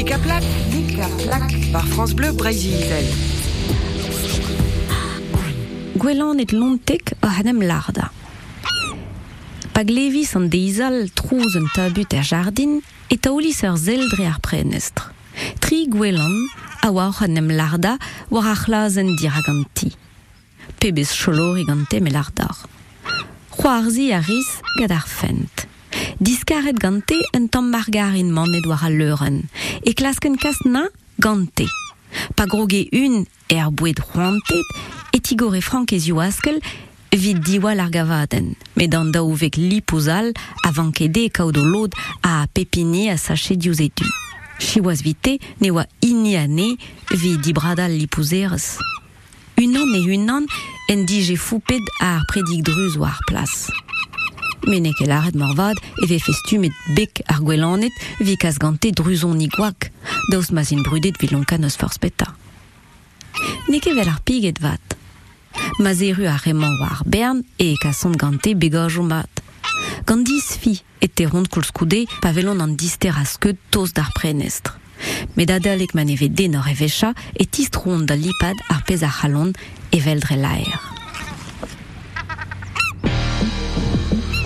Nika Plac, par France Bleu Brésil. Gwelan et lontek a hanem larda. Pa glevis an deizal trouz un tabut er jardin e taolis ur zeldre ar prenestr. Tri gwelan a war hanem larda war ar chlazen diraganti. Pebez cholori gante me lardar. C'hoarzi a riz gad ar fent. Diskaret gante un tamm margarin manet war a leuren, e klasken kastna gante. Pa groge un er boued c'hoantet, et igore frank ez askel, vid diwa l'argavaden, met dan daou vek lipozal avant kede kaout o lod a pepini a sache diouz edu. Chiwaz vite ne oa ini ane vi dibradal lipozerez. Un an e un an en dije fouped ar predig druz war plas. Menek el arret morvad e ve festu met bek ar gwelanet vi kas gante druzon ni gwak, daouz mazin brudet vi lonkan eus forspeta. Neke vel ar piget vat. Mazeru a remant war bern e kasson gante begaj o mat. Gant dis fi et te rond koulskoude pa velon an dister a skeud toz d'ar prenestr. Met adalek man eve den or evecha et tist rond da lipad ar pez ar c'halon e l'aer.